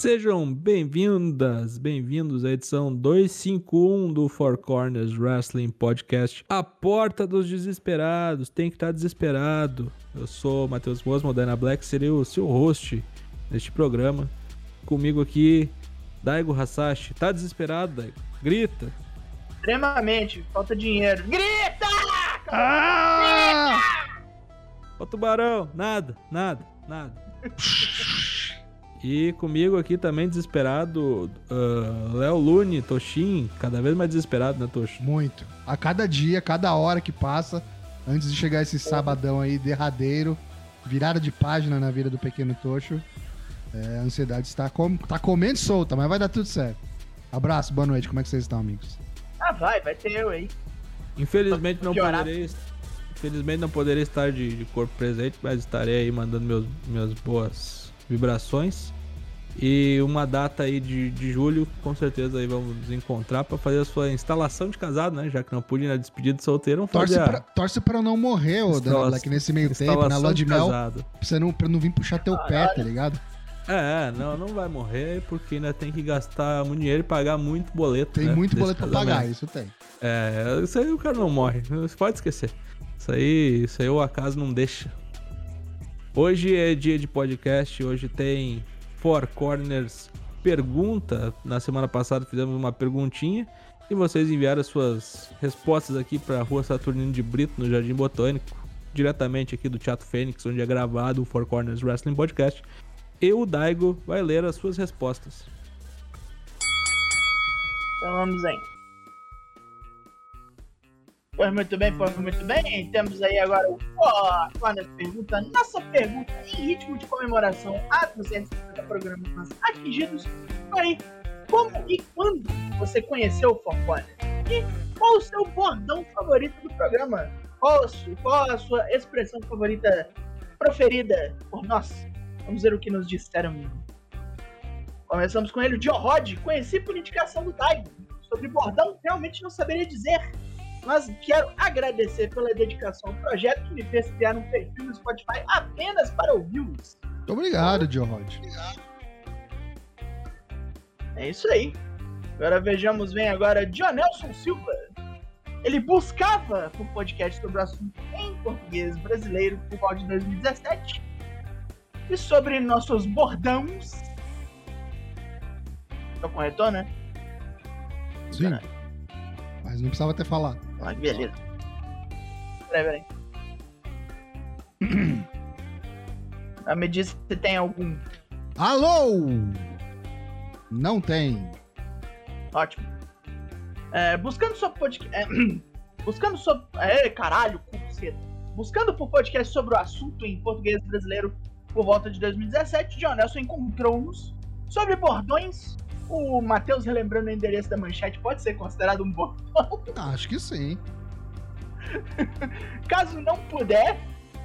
Sejam bem-vindas, bem-vindos à edição 251 do Four Corners Wrestling Podcast. A porta dos desesperados, tem que estar desesperado. Eu sou Matheus Mosmo, Dana Black, serei o seu host neste programa. Comigo aqui, Daigo Hasashi. Tá desesperado, Daigo? Grita. Extremamente, falta dinheiro. Grita! Ah! Ô tubarão, nada, nada, nada. E comigo aqui também desesperado, uh, Léo Lune, Toshin, cada vez mais desesperado, né, Tosh? Muito. A cada dia, cada hora que passa, antes de chegar esse sabadão aí derradeiro, virada de página na vida do pequeno Tocho, é, a ansiedade está com, tá comendo solta, mas vai dar tudo certo. Abraço, boa noite, como é que vocês estão, amigos? Ah, vai, vai ter eu aí. Infelizmente não poderei, infelizmente não poderei estar de, de corpo presente, mas estarei aí mandando meus, minhas boas vibrações. E uma data aí de, de julho, com certeza aí vamos nos encontrar para fazer a sua instalação de casado, né? Já que não pude ir na despedida de solteiro, vamos Torce fazer a pra, torce pra eu não morrer, ô Black, nesse meio tempo, na lua de mel, casado. pra, você não, pra não vir puxar teu pé, tá ligado? É, não, não vai morrer porque ainda tem que gastar muito dinheiro e pagar muito boleto. Tem né, muito boleto pra pagar, isso tem. É, isso aí o cara não morre, você pode esquecer. Isso aí, isso aí o acaso não deixa. Hoje é dia de podcast, hoje tem Four Corners pergunta. Na semana passada fizemos uma perguntinha e vocês enviaram as suas respostas aqui para a Rua Saturnino de Brito, no Jardim Botânico, diretamente aqui do Teatro Fênix, onde é gravado o Four Corners Wrestling Podcast. E o Daigo vai ler as suas respostas. Então vamos aí. Pois muito bem, pois muito bem. Temos aí agora o Four Corners Pergunta. Nossa pergunta em ritmo de comemoração a 250 programas atingidos. Porém, como e quando você conheceu o Corners? E qual o seu bordão favorito do programa? Qual a sua, qual a sua expressão favorita proferida por nós? Vamos ver o que nos disseram. Começamos com ele, o Rod. Conheci por indicação do Daigo. Sobre bordão, realmente não saberia dizer. Mas quero agradecer pela dedicação ao projeto que me fez criar um perfil no Spotify apenas para ouvi-los. Muito obrigado, Joe Rod. É isso aí. Agora vejamos bem agora Dionelson Silva. Ele buscava por podcast sobre o assunto em português brasileiro por volta de 2017. E sobre nossos bordões. O corretor, né? Sim. Mas não precisava ter falado. Ah, que beleza. Peraí, peraí. Ah, me diz se tem algum. Alô! Não tem. Ótimo. É, buscando sobre podcast. buscando sobre. É, caralho, cuceta. Buscando por podcast sobre o assunto em português brasileiro por volta de 2017, John Nelson encontrou-nos sobre bordões. O Matheus relembrando o endereço da manchete pode ser considerado um bordão. Acho que sim. Caso não puder,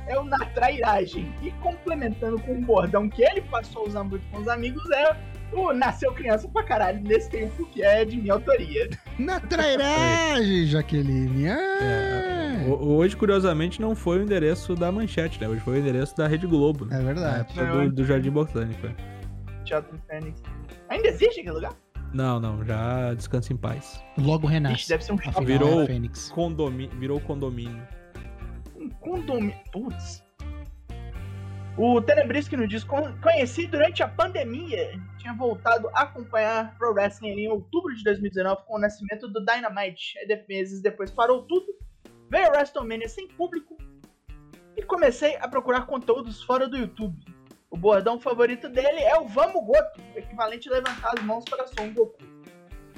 é o na trairagem. E complementando com um bordão que ele passou a usar muito com os amigos, é o Nasceu Criança pra caralho nesse tempo, que é de minha autoria. Na trairagem, Jaqueline. Ah, Ho- Hoje, curiosamente, não foi o endereço da manchete, né? Hoje foi o endereço da Rede Globo, né? é verdade. Época do, do Jardim Botânico. é. Teatro Fênix. Ainda existe aquele lugar? Não, não, já descansa em paz. Logo Ixi, renasce. deve ser um shopping. Virou- é Fênix. Condomi virou condomínio. Um condomínio. Putz. O Tenebrisco nos diz: "Con- conheci durante a pandemia. Tinha voltado a acompanhar Pro Wrestling em outubro de 2019 com o nascimento do Dynamite. Aí, de- meses depois parou tudo. Veio a WrestleMania sem público. E comecei a procurar conteúdos fora do YouTube. O bordão favorito dele é o Vamos Goto, equivalente a levantar as mãos para Son Goku.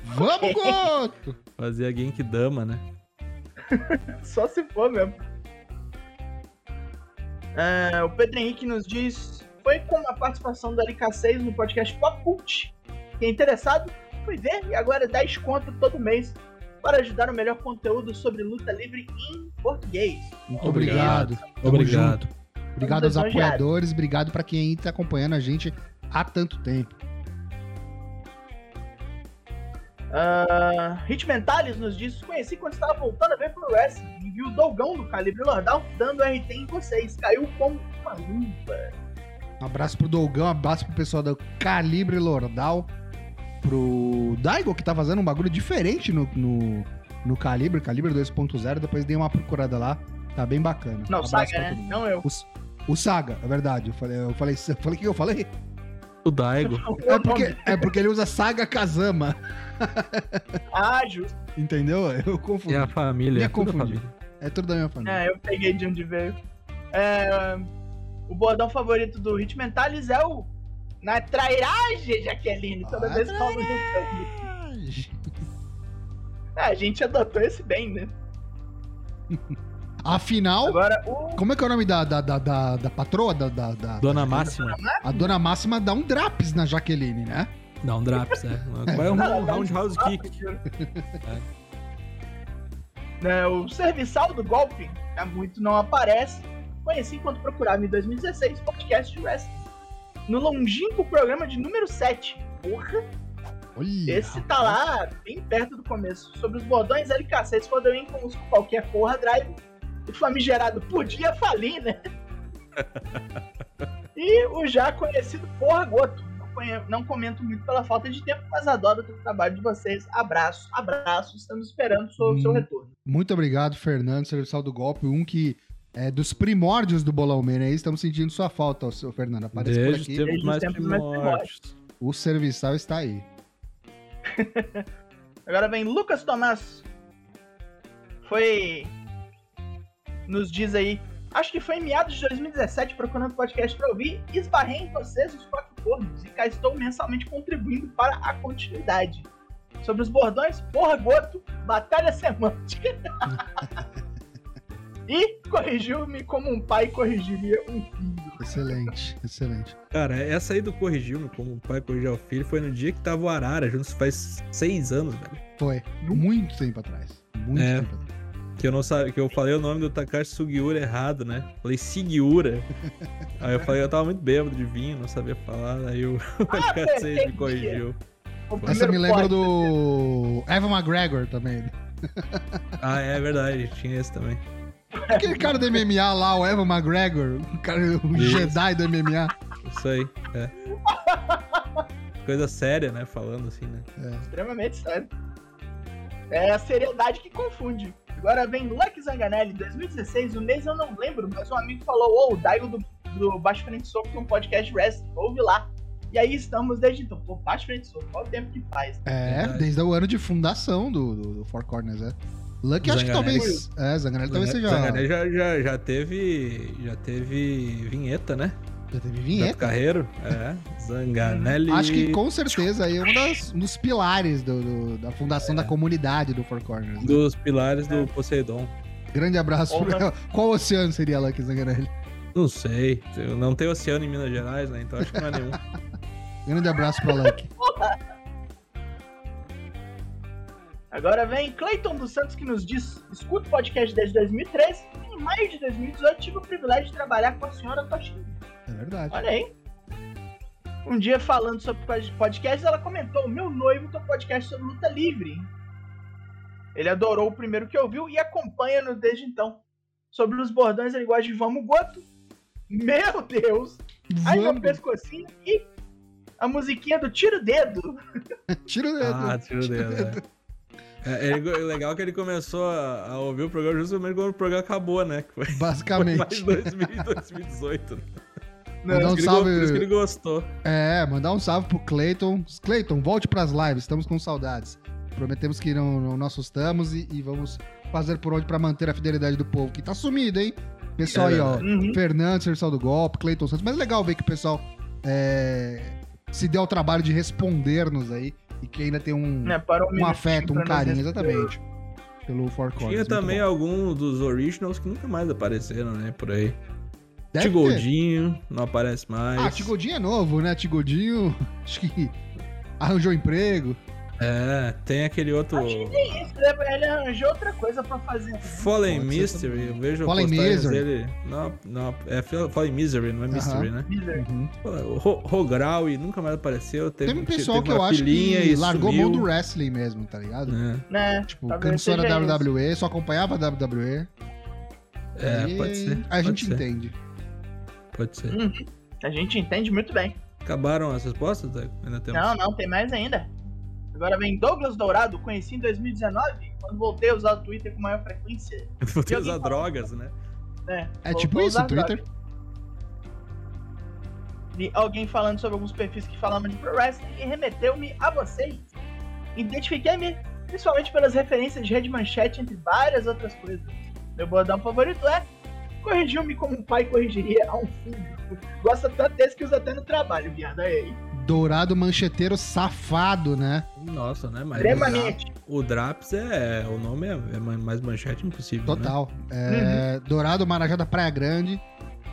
Vamos, Goto! Fazia Genkidama, né? Só se for mesmo. Ah, o Pedro Henrique nos diz: foi com a participação do LK6 no podcast Pop Cult. Quem é interessado, foi ver e agora dá desconto todo mês para ajudar o melhor conteúdo sobre luta livre em português. Muito obrigado. Tamo Obrigado. Obrigado aos apoiadores, obrigado pra quem tá acompanhando a gente há tanto tempo. Uh, Hit Mentalis nos diz: conheci quando estava voltando a ver pro wrestling e vi o Dogão do Calibre Lordal dando RT em vocês. Caiu como uma luva. Um abraço pro Dolgão, um abraço pro pessoal do Calibre Lordal. Pro Daigo, que tá fazendo um bagulho diferente no, no, no Calibre, Calibre 2.0. Depois dei uma procurada lá. Tá bem bacana. Não, Um Saga, né? Não eu. O Saga, é verdade. Eu falei, eu falei, eu falei o que eu falei? O Daigo. É porque, é porque ele usa Saga Kazama. Ah, justo. Entendeu? Eu confundi. E a família. Me é tudo confundi. família. É tudo da minha família. É, eu peguei de onde veio. É, o bordão favorito do Hit Mentalis é o Na trairagem, Jaqueline. Toda Ah, vez que YouTube. É, a gente adotou esse bem, né? Afinal, Agora, o. como é que é o nome da, da, da, da, da patroa? Da, da, da- Dona Máxima. A dona Máxima dá um draps na Jaqueline, né? Dá um draps, é. Vai um dá um roundhouse kick. Né, o serviçal do golpe há muito não aparece. Conheci enquanto procurava em 2016 podcast de wrestling. No longínquo programa de número 7. Porra, Olha. esse tá lá bem perto do começo. Sobre os bordões LKCs quando eu com qualquer porra drive. O famigerado podia falir, né? e o já conhecido Porra Goto. Não, comento muito pela falta de tempo, mas adoro o trabalho de vocês. Abraço, abraço. Estamos esperando o seu, seu Hum. retorno. Muito obrigado, Fernando, serviçal do golpe. Um que é dos primórdios do Bolão Man aí. Estamos sentindo sua falta, ô, seu Fernando. Aparece por Desde os aqui. Desde mais tempos mais primórdios. O serviçal está aí. Agora vem Lucas Tomás. Foi. Nos diz aí. Acho que foi em meados de 2017, procurando podcast pra ouvir. Esbarrei em vocês, os quatro cornos, e cá estou mensalmente contribuindo para a continuidade. Sobre os bordões, porra, goto, batalha semântica. e corrigiu-me como um pai corrigiria um filho. Excelente, excelente. Cara, essa aí do corrigiu-me, como o pai corrigiu o filho, foi no dia que tava o Arara, juntos faz seis anos, velho. Foi. Muito tempo atrás. Muito É. tempo atrás. Que eu não sabia, que eu falei o nome do Takashi Sugiura errado, né? Falei Sugiura. aí eu falei, eu tava muito bêbado de vinho, não sabia falar, aí o Ah, cacete me corrigiu. Essa me lembra do Evan McGregor também. Ah, é verdade, tinha esse também. Aquele cara do MMA lá, o Evan McGregor, o cara, o Isso. Jedi do MMA. Isso aí, é. Coisa séria, né? Falando assim, né? Extremamente sério. É a seriedade que confunde. Agora vem Lucky Zanganelli, 2016, o mês eu não lembro, mas um amigo falou, ô, o Daigo do, do Baixo Frente Soco tem um podcast wrestling, ouve lá. E aí estamos desde então. Pô, Baixo Frente Soco, qual o tempo que faz? É, Verdade. desde o ano de fundação do, do, do Four Corners, é. Lucky acho que talvez. É, Zanganelli talvez seja. Zanganelli já, já, já teve. Já teve vinheta, né? Já teve Beto vinheta. Carreiro. É. Zanganelli. Acho que com certeza aí é um, das, um dos pilares do, do- da fundação É. da comunidade do Four Corners. né? Dos pilares do Poseidon. Grande abraço. Porra. Qual oceano seria Lucky Zanganelli? Não sei. Não tem oceano em Minas Gerais, né? Então acho que não é nenhum. Grande abraço pra Lucky. Agora vem Clayton dos Santos que nos diz: escuto o podcast desde 2013 e em maio de 2018 tive o privilégio de trabalhar com a senhora Toshinho. Verdade. Olha aí. Um dia falando sobre podcast, ela comentou: o meu noivo tem um podcast sobre luta livre. Ele adorou o primeiro que ouviu e acompanha-nos desde então. Sobre os bordões, ele gosta de Vamos Goto. Meu Deus! Meu Vamos. pescocinho e a musiquinha do Tiro Dedo. Tira o dedo. Ah, tiro o dedo. É. É, ele- é legal que ele começou a, a ouvir o programa justamente quando o programa acabou, né? Foi, foi mais Basicamente. 2000, 2018. né? Mandar um ele salve. Por isso que ele gostou. É, mandar um salve pro Clayton. Clayton, volte pras lives, estamos com saudades. Prometemos que não, não nós assustamos e, e vamos fazer por onde pra manter a fidelidade do povo, que tá sumido, hein? Pessoal É aí, ó. Uhum. Fernando, Serviçal do Golpe, Clayton Santos. Mas é legal ver que o pessoal é, se deu ao trabalho de responder-nos aí e que ainda tem um, para um um afeto, um carinho, exatamente. Pelo Four Corners. Tinha também alguns dos originals que nunca mais apareceram, né? Por aí. Deve ter. Tigoldinho não aparece mais. Ah, Tigodinho é novo, né? Tigodinho, acho que arranjou emprego. É, tem aquele outro. Acho que tem isso, né? Ele arranjou outra coisa pra fazer. Fallen Mystery, eu vejo Fallen postagens Misery. dele. Não, não, é Fallen Misery, não é Mystery, né? Miser. Uhum. O Ro- Rograu e nunca mais apareceu. Teve, Tem um pessoal teve que eu acho que e largou sumiu. mão do wrestling mesmo, tá ligado? É, Né? Tipo, cansou da seja isso. WWE, só acompanhava a WWE. É, Aí pode ser. A pode gente ser, entende. Pode ser. Hum. A gente entende muito bem. Acabaram as respostas? Ainda temos. Não, não, tem mais ainda. Agora vem Douglas Dourado, conheci em 2019, quando voltei a usar o Twitter com maior frequência. Vou ter E usar drogas, né? É, É tipo a isso, o Twitter. drogas. Vi alguém falando sobre alguns perfis que falavam de pro wrestling e remeteu-me a vocês. Identifiquei-me principalmente pelas referências de rede manchete, entre várias outras coisas. Meu bordão favorito é corrigiu-me como um pai corrigiria a um filho. Gosta tanto desse que usa até no trabalho, viado. Aí. Dourado mancheteiro safado, né? Nossa, né? Mas Extremamente. o Draps é. O nome é, é mais manchete impossível. Né? Total. É, Dourado Marajá da Praia Grande.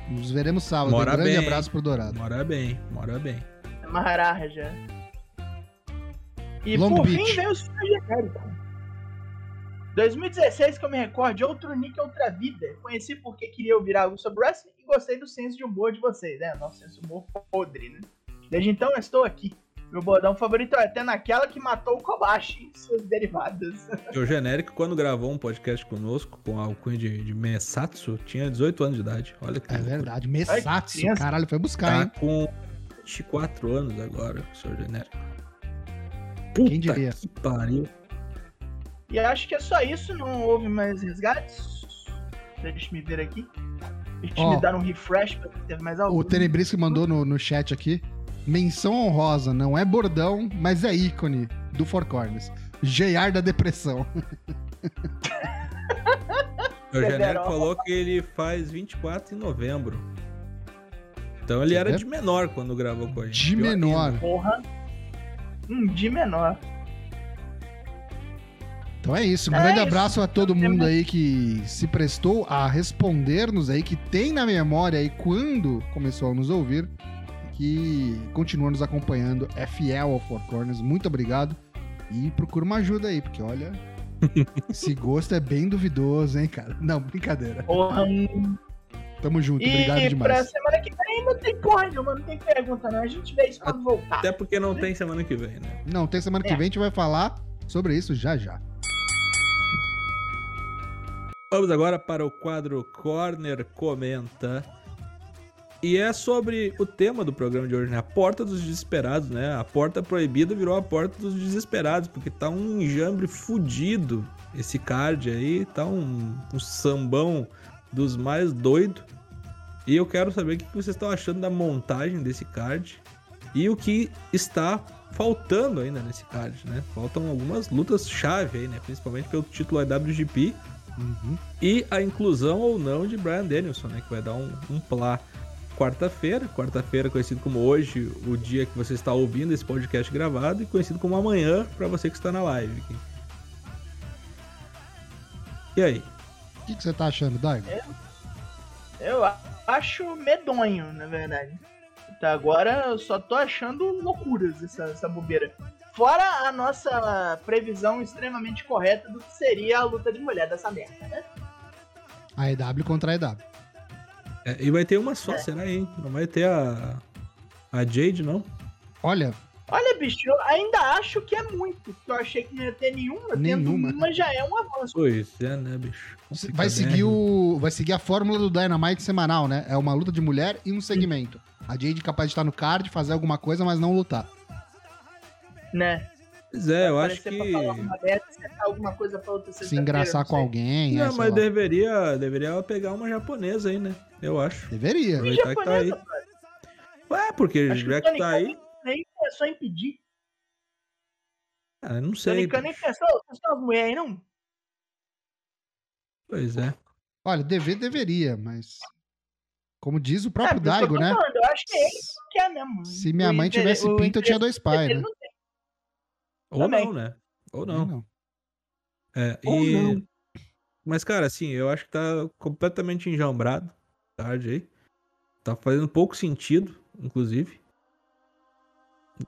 Nos veremos sábado. Mora um grande bem. abraço pro Dourado. Mora bem, mora bem. Maharaja. E Long por Beach. fim veio o Super Genérico. 2016, que eu me recorde, outro nick, outra vida. Conheci porque queria ouvir algo sobre wrestling e gostei do senso de humor de vocês, né? Nosso senso de humor podre, né? Desde então eu estou aqui. Meu bordão favorito é até naquela que matou o Kobashi e suas derivadas. O genérico, quando gravou um podcast conosco, com a alcunha de, de Messatsu, tinha 18 anos de idade. Olha que É loucura. verdade. Messatsu, criança. caralho, foi buscar, Tá hein? com 24 anos agora, o seu genérico. Puta Quem diria? que pariu. E acho que é só isso, não houve mais resgates. Deixa eu me ver aqui. Deixa eu Ó. me dar um refresh pra ver se teve mais algum. O Tenebris mandou no, no chat aqui. Menção honrosa, não é bordão, mas é ícone do Four Corners. JR da depressão. O Federal. falou que ele faz 24 em novembro. Então ele era de menor quando gravou com a gente. De menor. Porra. Um de menor. Então é isso. Um É grande isso. abraço a todo mundo aí que se prestou a responder-nos aí, que tem na memória aí quando começou a nos ouvir, que continua nos acompanhando, é fiel ao Four Corners. Muito obrigado. E procura uma ajuda aí, porque olha, esse gosto é bem duvidoso, hein, cara? Não, brincadeira. Porra. Tamo junto, E obrigado pra demais. semana que vem não tem porra nenhuma, não tem pergunta não. A gente vê isso quando voltar. Até porque não tem semana que vem, né? Não, tem semana que É. vem a gente vai falar sobre isso já já. Vamos agora para o quadro Corner Comenta. E é sobre o tema do programa de hoje, né? A porta dos desesperados, né? A porta proibida virou a porta dos desesperados, porque tá um enjambre fudido esse card aí, tá um, um sambão dos mais doidos. E eu quero saber o que vocês estão achando da montagem desse card e o que está faltando ainda nesse card, né? Faltam algumas lutas chave aí, né? Principalmente pelo título IWGP Uhum. e a inclusão ou não de Brian Danielson, né? Que vai dar um, um plá quarta-feira. Quarta-feira conhecido como hoje, o dia que você está ouvindo esse podcast gravado, e conhecido como amanhã para você que está na live. aqui. E aí? O que, que você tá achando, Daigo? Eu a- acho medonho, na verdade. Até agora eu só tô achando loucuras essa, essa bobeira. Fora a nossa previsão extremamente correta do que seria a luta de mulher dessa merda, né? A EW contra a EW. É, e vai ter uma só, É. será, hein? Não vai ter a. A Jade, não? Olha, Olha, bicho, eu ainda acho que é muito. Porque eu achei que não ia ter nenhuma. Nenhuma. Tendo uma já é um avanço. Pois é, né, bicho? vai seguir o. Vai seguir a fórmula do Dynamite semanal, né? É uma luta de mulher e um segmento. A Jade capaz de estar no card, fazer alguma coisa, mas não lutar. Né? Pois é, eu acho que. alguma coisa pra outra Se engraçar com alguém. é, Não, sei mas lá. deveria, deveria pegar uma japonesa aí, né? Eu acho. Deveria. Aproveitar que tá aí. Ué, porque Acho que já o que Tony tá aí. nem, nem pensou em pedir. Ah, não sei. Khan nem pensou, vocês são as mulheres aí, não? Pois é. Olha, dever deveria, mas. Como diz o próprio É, que eu Daigo, né? falando, Eu acho que é ele que quer mesmo. Se minha mãe tivesse pinto, eu tinha dois pais, né? não tem. Ou Também. não, né? Ou não. Não. É, Ou e... não. Mas, cara, assim, eu acho que tá completamente enjambrado. Tarde aí. Tá fazendo pouco sentido, inclusive.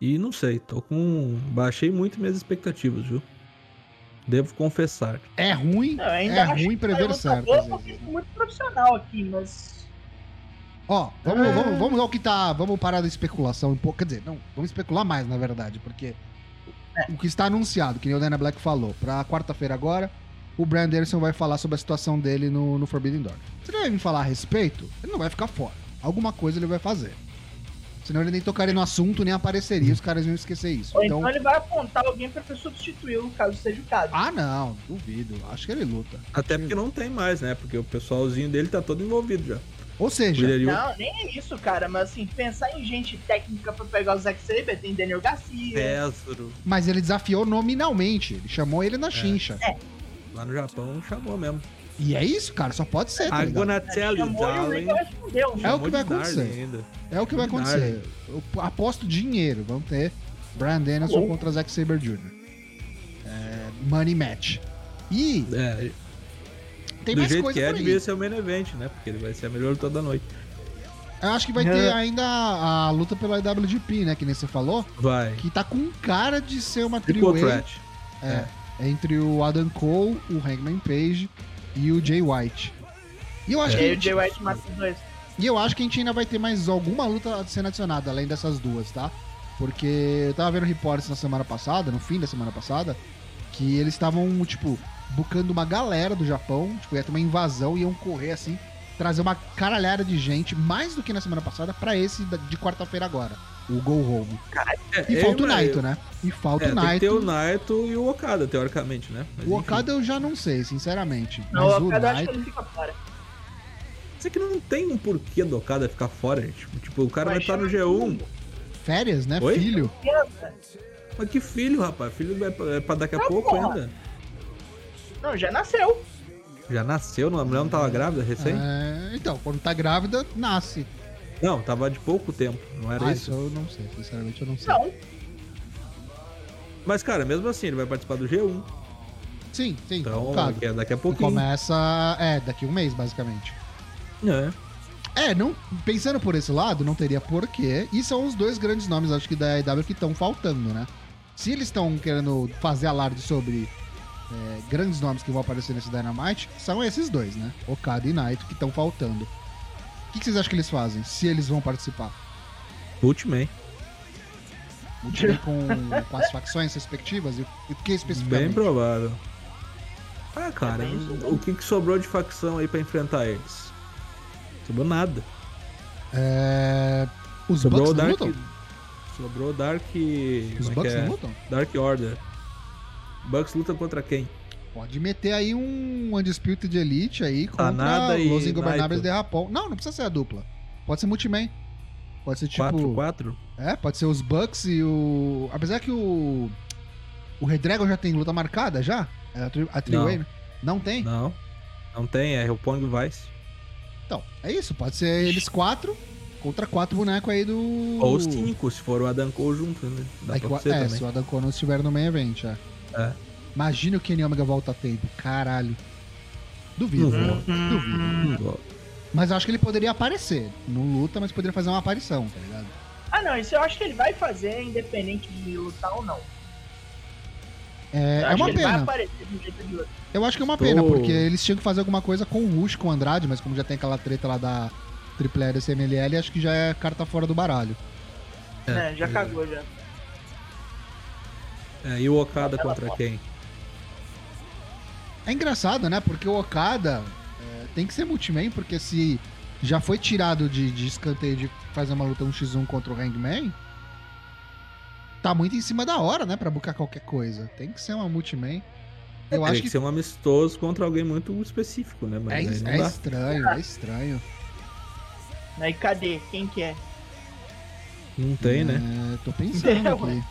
E não sei, tô com. Baixei muito minhas expectativas, viu? Devo confessar. É ruim, eu é ruim que prever certo. vezes. é muito profissional aqui, mas. Ó, vamos, É. vamos, vamos ao que tá. Vamos parar da especulação um pouco. Quer dizer, não, vamos especular mais, na verdade, porque É. o que está anunciado, que nem o Dana Black falou, pra quarta-feira agora, o Brian Anderson vai falar sobre a situação dele no, no Forbidden Door. Se ele vai me falar a respeito, ele não vai ficar fora. Alguma coisa ele vai fazer. Senão ele nem tocaria no assunto, nem apareceria, os caras iam esquecer isso. Ou Então, então ele vai apontar alguém pra substituí-lo, caso seja o caso. ah, não, duvido. Acho que ele luta. Até porque não tem mais, né? Porque o pessoalzinho dele tá todo envolvido já. Ou seja, William Não, nem é isso, cara. Mas assim, pensar em gente técnica pra pegar o Zack Saber, tem Daniel Garcia. Péssaro. mas ele desafiou nominalmente. Ele chamou ele na chincha. Lá no Japão chamou mesmo. E é isso, cara, só pode ser. Tá I'm ligado? gonna tell you, e o darling. Né? É o que vai acontecer. É o que vai acontecer. Eu aposto dinheiro. Vamos ter Brian Danielson contra Zack Saber Jr. É, money match. E É, tem do mais jeito coisa que é, devia ser o main event, né? Porque ele vai ser a melhor luta da noite. Eu acho que vai É. ter ainda a, a luta pelo IWGP, né? Que nem você falou. Vai. Que tá com cara de ser uma trio threat. é, entre o Adam Cole, o Hangman Page e o Jay White. E eu acho E que aí o Jay White mata os dois. E eu acho que a gente ainda vai ter mais alguma luta sendo adicionada, além dessas duas, tá? Porque eu tava vendo reportes na semana passada, no fim da semana passada, que eles estavam, tipo, bucando uma galera do Japão, tipo, ia ter uma invasão, iam correr assim, trazer uma caralhada de gente, mais do que na semana passada, pra esse de quarta-feira agora, o Go Home. É, E eu falta o Naito, né? E falta É, o tem que Naito. ter o Naito e o Okada, teoricamente, né? Mas, O enfim. Okada eu já não sei, sinceramente. Não, Mas o o Okada eu acho que Naito. ele fica fora. Isso aqui não tem um porquê do Okada ficar fora, gente. Tipo, o cara vai estar no chama G1. Férias, né? Oi? Filho. Mas que filho, rapaz? Filho vai pra, é pra daqui a Não, pouco porra. ainda. Não, já nasceu. Já nasceu, não- a mulher não tava grávida recém? É, então, quando tá grávida, nasce. Não, tava de pouco tempo, não era Ah, isso? eu não sei, sinceramente eu não sei. Não. Mas, cara, mesmo assim, ele vai participar do G1. Sim, sim, Então, daqui a, daqui a pouquinho. começa, é, daqui um mês, basicamente. É. É, não, pensando por esse lado, não teria porquê. E são os dois grandes nomes, acho que da AEW que estão faltando, né? Se eles estão querendo fazer alarde sobre é, grandes nomes que vão aparecer nesse Dynamite, são esses dois, né? Okada e Naito que estão faltando. O que, que vocês acham que eles fazem, se eles vão participar? Ultimate. Time com, com as facções respectivas? E o que Bem especificamente? provável. Ah, cara, É bem o que, que sobrou de facção aí pra enfrentar eles? Sobrou nada. É, Os Sobrou Bucks Dark. lutam? Sobrou Dark. Os como é Bucks é? lutam? Dark Order. Bucks luta contra quem? Pode meter aí um Undisputed Elite aí contra Sanada e Los Ingobernáveis Naito. de Rapão. Não, não precisa ser a dupla. Pode ser multiman. Pode ser tipo. 4-4? É, pode ser os Bucks e o. Apesar que o. O Redragon já tem luta marcada já? É a, tri... a né? Não tem? Não. Não tem, é o Pong Vice. Então, é isso. Pode ser eles quatro contra quatro bonecos aí do. Ou os 5, se for o Adam Cole junto, né? Dá É, o- é, se o Adam Cole não estiver no main event, é. É. Imagina o Kenny Omega volta a tempo. Caralho. Duvido. Duvido. Ó. Mas eu acho que ele poderia aparecer. Não luta, mas poderia fazer uma aparição, tá ligado? Ah, não, isso eu acho que ele vai fazer, independente de lutar ou não. É, Eu é uma que ele vai pena. um. Eu acho que é uma Estou- pena, porque eles tinham que fazer alguma coisa com o Rush, com o Andrade, mas como já tem aquela treta lá da Triple A desse MLL, acho que já é carta fora do baralho. É, já cagou já. É, e o Okada contra quem? É engraçado, né? Porque o Okada é, tem que ser multiman, porque se já foi tirado de, de escanteio de fazer uma luta 1x1 contra o Hangman, tá muito em cima da hora, né? Pra buscar qualquer coisa. Tem que ser uma multiman. Eu Teria acho que que ser um amistoso contra alguém muito específico, né? é, Mas é dá. estranho, é estranho. Aí cadê? Quem que é? Não tem, né? É, tô pensando É, aqui.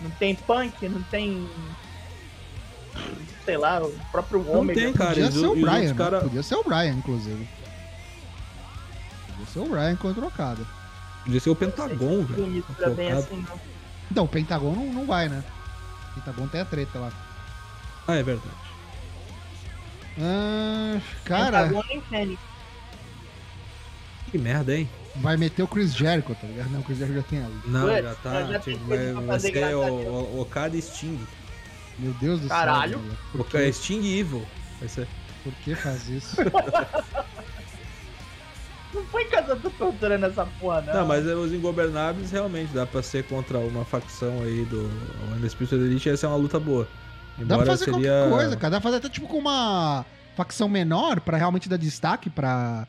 Não tem punk, não tem. Sei lá, o próprio Não Ômega. tem, cara. Podia e ser o e Brian, né? cara- Podia ser o Brian, inclusive. Podia ser o Brian contra o Okada. Podia ser o Pentagon, velho. Focado. assim, não. Então, o Pentagon não, não vai, né? O Pentagon tem a treta lá. Ah, é verdade. Ah, cara, Pentagon nem Fênix. Que merda, hein? Vai meter o Chris Jericho, tá ligado? Não, o Chris Jericho já tem ali. Não, Ué, já tá. já tipo, vai, vai ser o, o- Okada e Sting. Meu Deus do Caralho. céu. Por, Okada que, Sting e Evil. Vai ser. por que faz isso? Não foi casa do tortura nessa porra, não. Não, mas é, os Ingobernáveis realmente dá pra ser contra uma facção aí do Undisputed Elite. Essa é uma luta boa. Dá Embora pra fazer seria. qualquer coisa, cara. Dá pra fazer até tipo com uma facção menor pra realmente dar destaque pra,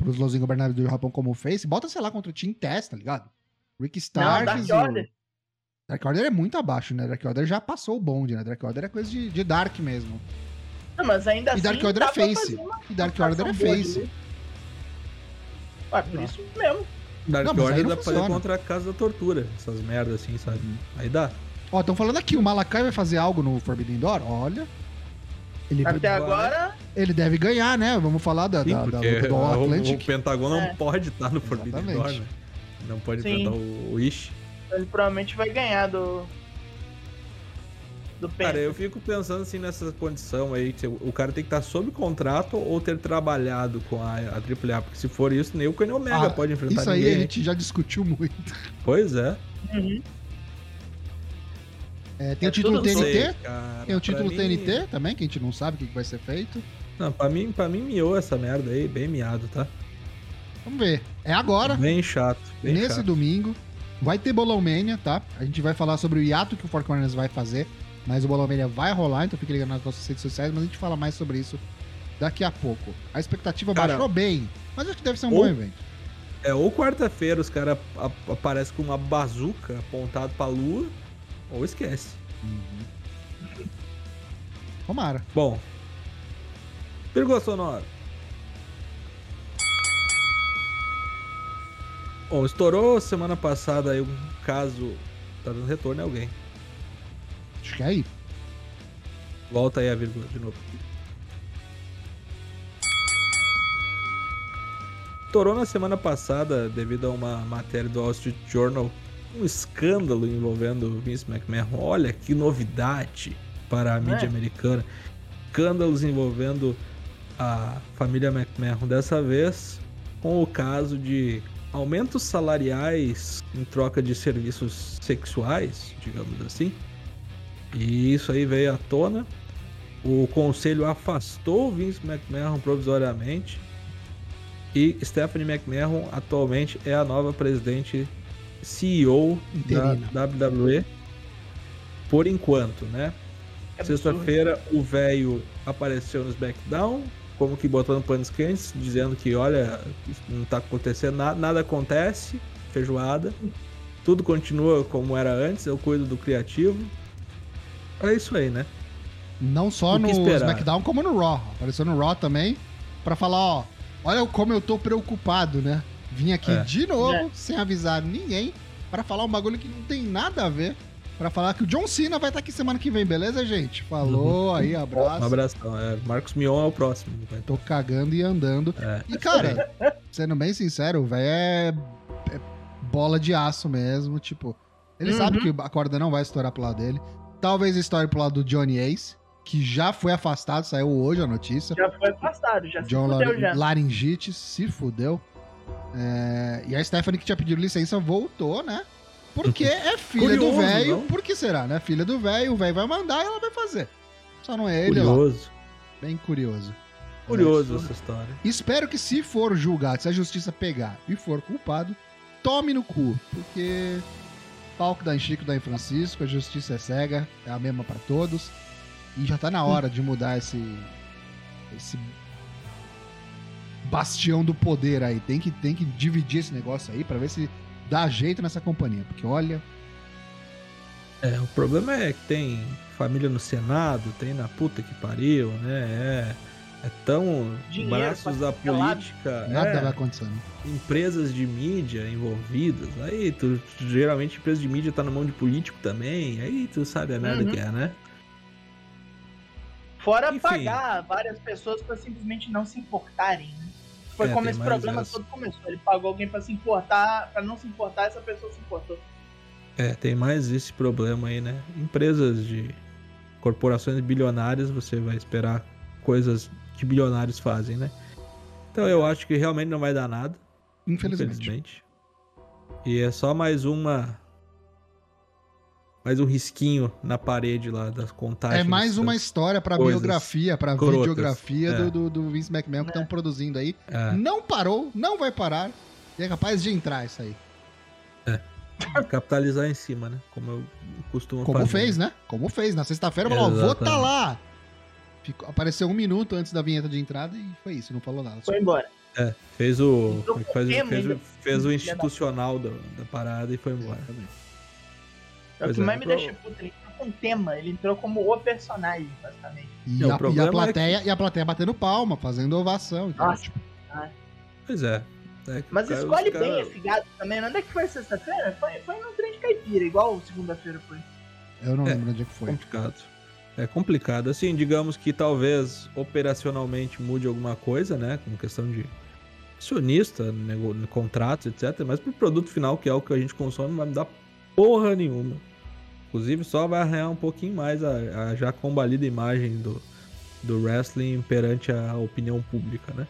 pros Los Ingobernáveis do Japão como fez, bota, sei lá, contra o Team Tess, tá ligado? Rick Não, Starks. Dark o- Order. Dark Order é muito abaixo, né? Dark Order já passou o bonde, né? Dark Order é coisa de, de Dark mesmo. Não, mas ainda E assim. Dark Order dá é face. E Dark Order é face. Ué, por Não. isso mesmo. Dark Não, Order não dá pra fazer contra a Casa da Tortura. Essas merdas assim, sabe? Aí dá. Ó, estão falando aqui, o Malakai vai fazer algo no Forbidden Door? Olha. Ele, Até agora, ele deve ganhar, né? Vamos falar da, Sim, da, da do o, All o Atlantic. Pentágono não É. pode estar no Forbidden Door, né? Não pode Sim. enfrentar o, o Ishi. ele provavelmente vai ganhar do. Do Cara, eu fico pensando assim nessa condição aí, que o cara tem que estar sob contrato ou ter trabalhado com a, a AAA, porque se for isso, nem o Kenny Omega Ah, pode enfrentar Isso aí ninguém. a gente já discutiu muito. Pois é. Uhum. É, tem É o título TNT, Sei, tem o título Pra mim- TNT também, que a gente não sabe o que vai ser feito. Não, pra mim, pra mim miou essa merda aí, bem miado, tá? Vamos ver. É agora, Bem chato. Bem nesse chato. domingo. Vai ter Bolão Mania, tá? A gente vai falar sobre o hiato que o Four Corners vai fazer. Mas o Bolão Mania vai rolar, então fique ligado nas nossas redes sociais. Mas a gente fala mais sobre isso daqui a pouco. A expectativa Cara, baixou bem, mas acho que deve ser um ou- bom evento. É, ou quarta-feira os caras ap- aparecem com uma bazuca apontado pra lua, ou esquece. Tomara. Bom. Vírgula sonora. Bom, estourou semana passada aí um caso. Tá dando retorno em alguém. Acho que é aí. Volta aí a vírgula de novo. Estourou na semana passada, devido a uma matéria do Wall Street Journal, um escândalo envolvendo Vince McMahon. Olha que novidade para a mídia É. americana. Escândalos envolvendo a família McMahon. Dessa vez, com o caso de aumentos salariais em troca de serviços sexuais, digamos assim. E isso aí veio à tona. O conselho afastou Vince McMahon provisoriamente. E Stephanie McMahon atualmente é a nova presidente CEO Interina. da WWE. Por enquanto, né? Absurdo. Sexta-feira o velho apareceu no SmackDown, como que botando panos quentes, dizendo que olha, não tá acontecendo nada, nada acontece, feijoada. Tudo continua como era antes, eu cuido do criativo. É isso aí, né? Não só no esperar? SmackDown, como no Raw. Apareceu no Raw também, pra falar, ó, olha como eu tô preocupado, né? Vim aqui É. de novo, É. sem avisar ninguém, pra falar um bagulho que não tem nada a ver. Pra falar que o John Cena vai estar aqui semana que vem, beleza, gente? Falou, aí, abraço. Um abração. É, Marcos Mion é o próximo. vai. Tô cagando e andando. É. E, cara, sendo bem sincero, o velho é... é bola de aço mesmo. Tipo, ele Uhum. sabe que a corda não vai estourar pro lado dele. Talvez a história pro lado do Johnny Ace, que já foi afastado, saiu hoje a notícia. Já foi afastado, já se John fudeu Lar já. Laringite se fudeu. É, E a Stephanie, que tinha pedido licença, voltou, né? Porque é filha do Curioso, velho. não? Por que será, né? Filha do velho, o velho vai mandar e ela vai fazer. Só não é ele lá. Curioso. Bem curioso. Curioso essa história. Espero que se for julgado, se a justiça pegar e for culpado, tome no cu. Porque palco da Chico da em Francisco, a justiça é cega, é a mesma pra todos. E já tá na hora de mudar esse. esse. Bastião do poder aí. Tem que, tem que dividir esse negócio aí pra ver se dá jeito nessa companhia. Porque olha. É, o problema é que tem família no Senado, tem na puta que pariu, né? É, é tão Dinheiro braços da política, Nada é, vai acontecendo. empresas de mídia envolvidas. Aí tu geralmente empresa de mídia tá na mão de político também. Aí tu sabe a merda Uhum. que é, né? Fora Enfim. pagar várias pessoas pra simplesmente não se importarem. né? Foi É, como esse problema essa. todo começou. Ele pagou alguém pra se importar, pra não se importar, essa pessoa se importou. É, tem mais esse problema aí, né? Empresas de corporações bilionárias, você vai esperar coisas que bilionários fazem, né? Então eu acho que realmente não vai dar nada, Infelizmente. infelizmente. E é só mais uma mais um risquinho na parede lá das contagens. É mais uma história pra coisas biografia, pra crotas, videografia é. do, do, do Vince McMahon que estão produzindo aí. É, Não parou, não vai parar. E é capaz de entrar isso aí. capitalizar em cima, né? Como eu costumo Como fazer. fez, né? Como fez. Na sexta-feira falou, ó, vou tá Exatamente. lá. Ficou, apareceu um minuto antes da vinheta de entrada e foi isso, não falou nada. Foi embora. É, fez o. É faz? tema fez, o- fez o institucional da, da parada e foi embora. É o que é, mais me pro- deixa puto. Ele entrou com tema, ele entrou como o personagem, basicamente. E, a, e, a é plateia, e a plateia batendo palma, fazendo ovação. entendeu? Nossa. Tipo, Pois é. É que Mas cara- escolhe cara- bem esse gado também. Onde é que foi sexta-feira? Foi, foi no trem de caipira, igual segunda-feira foi. eu não É. lembro onde é que foi. complicado. É complicado. Assim, digamos que talvez operacionalmente mude alguma coisa, né? Com questão de acionista, nego... contratos, etc. Mas pro produto final, que é o que a gente consome, não vai me dar porra nenhuma. Inclusive, só vai arranhar um pouquinho mais a, a já combalida imagem do, do wrestling perante a opinião pública, né?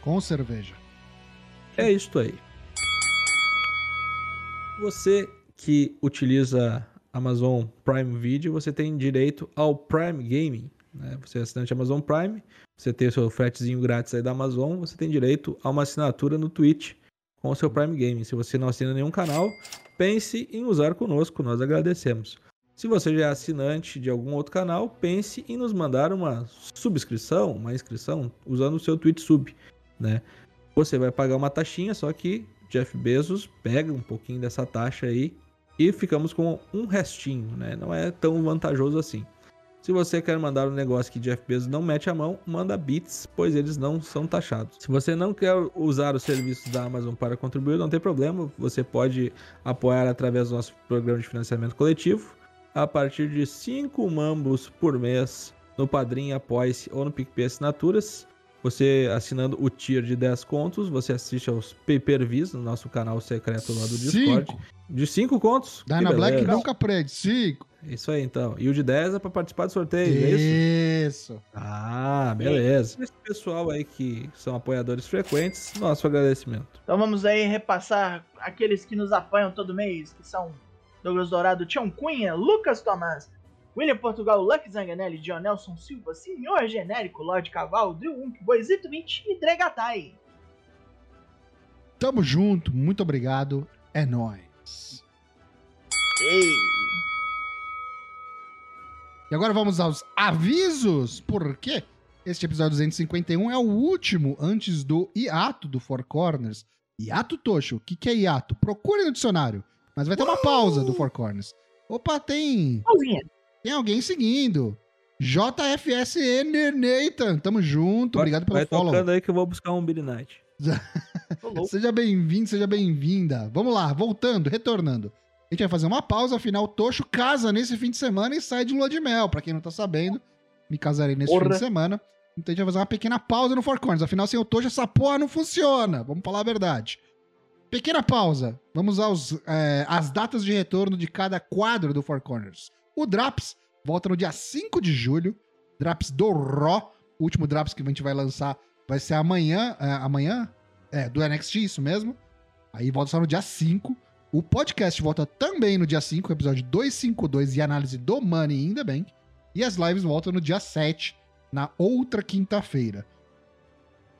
Com cerveja. É isso aí. Você que utiliza Amazon Prime Video, você tem direito ao Prime Gaming. Né? Você é assinante Amazon Prime, você tem o seu fretezinho grátis aí da Amazon, você tem direito a uma assinatura no Twitch com o seu Prime Gaming. Se você não assina nenhum canal, pense em usar conosco, nós agradecemos. Se você já é assinante de algum outro canal, pense em nos mandar uma subscrição, uma inscrição, usando o seu Twitch Sub, né? Você vai pagar uma taxinha, só que Jeff Bezos pega um pouquinho dessa taxa aí e ficamos com um restinho, né? Não é tão vantajoso assim. Se você quer mandar um negócio que Jeff Bezos não mete a mão, manda bits, pois eles não são taxados. Se você não quer usar os serviços da Amazon para contribuir, não tem problema. Você pode apoiar através do nosso programa de financiamento coletivo a partir de 5 mambos por mês no Padrim, Apoie-se ou no PicPay Assinaturas. Você assinando o tier de 10 contos, você assiste aos pay-per-views no nosso canal secreto lá do Discord. Cinco. De 5 contos? Que Black nunca prende. Cinco. Isso aí então. E o de 10 é pra participar do sorteio, é isso? Isso. Ah, beleza. Esse pessoal aí que são apoiadores frequentes, nosso agradecimento. Então vamos aí repassar aqueles que nos apoiam todo mês, que são Douglas Dourado, Tião Cunha, Lucas Tomás, William Portugal, Lucky Zanganelli, Dionelson Silva, Senhor Genérico, Lorde Cavalo, Drill Unk, Boisito 20 e Dregatai. Tamo junto. Muito obrigado. É nóis. Ei! E agora vamos aos avisos, porque este episódio 251 é o último antes do hiato do Four Corners. Hiato Tocho, o que, que é hiato? Procure no dicionário, mas vai ter uma pausa do Four Corners. Opa, tem, tem alguém seguindo. JFSN Nathan, tamo junto, obrigado pelo Vai follow. tocando aí que eu vou buscar um Billy Knight. Seja bem-vindo, seja bem-vinda. Vamos lá, voltando, retornando. A gente vai fazer uma pausa, afinal, o Tocho casa nesse fim de semana e sai de lua de mel. Pra quem não tá sabendo, me casarei nesse Porra. fim de semana. Então a gente vai fazer uma pequena pausa no Four Corners. Afinal, sem o Tocho, essa porra não funciona. Vamos falar a verdade. Pequena pausa. Vamos aos, é, às datas de retorno de cada quadro do Four Corners. O Draps volta no dia 5 de julho. Draps do Raw. O último Draps que a gente vai lançar vai ser amanhã. é, amanhã? É, do NXT, isso mesmo. Aí volta só no dia 5. O podcast volta também no dia 5, episódio 252 e análise do Money in the Bank. E as lives voltam no dia 7, na outra quinta-feira.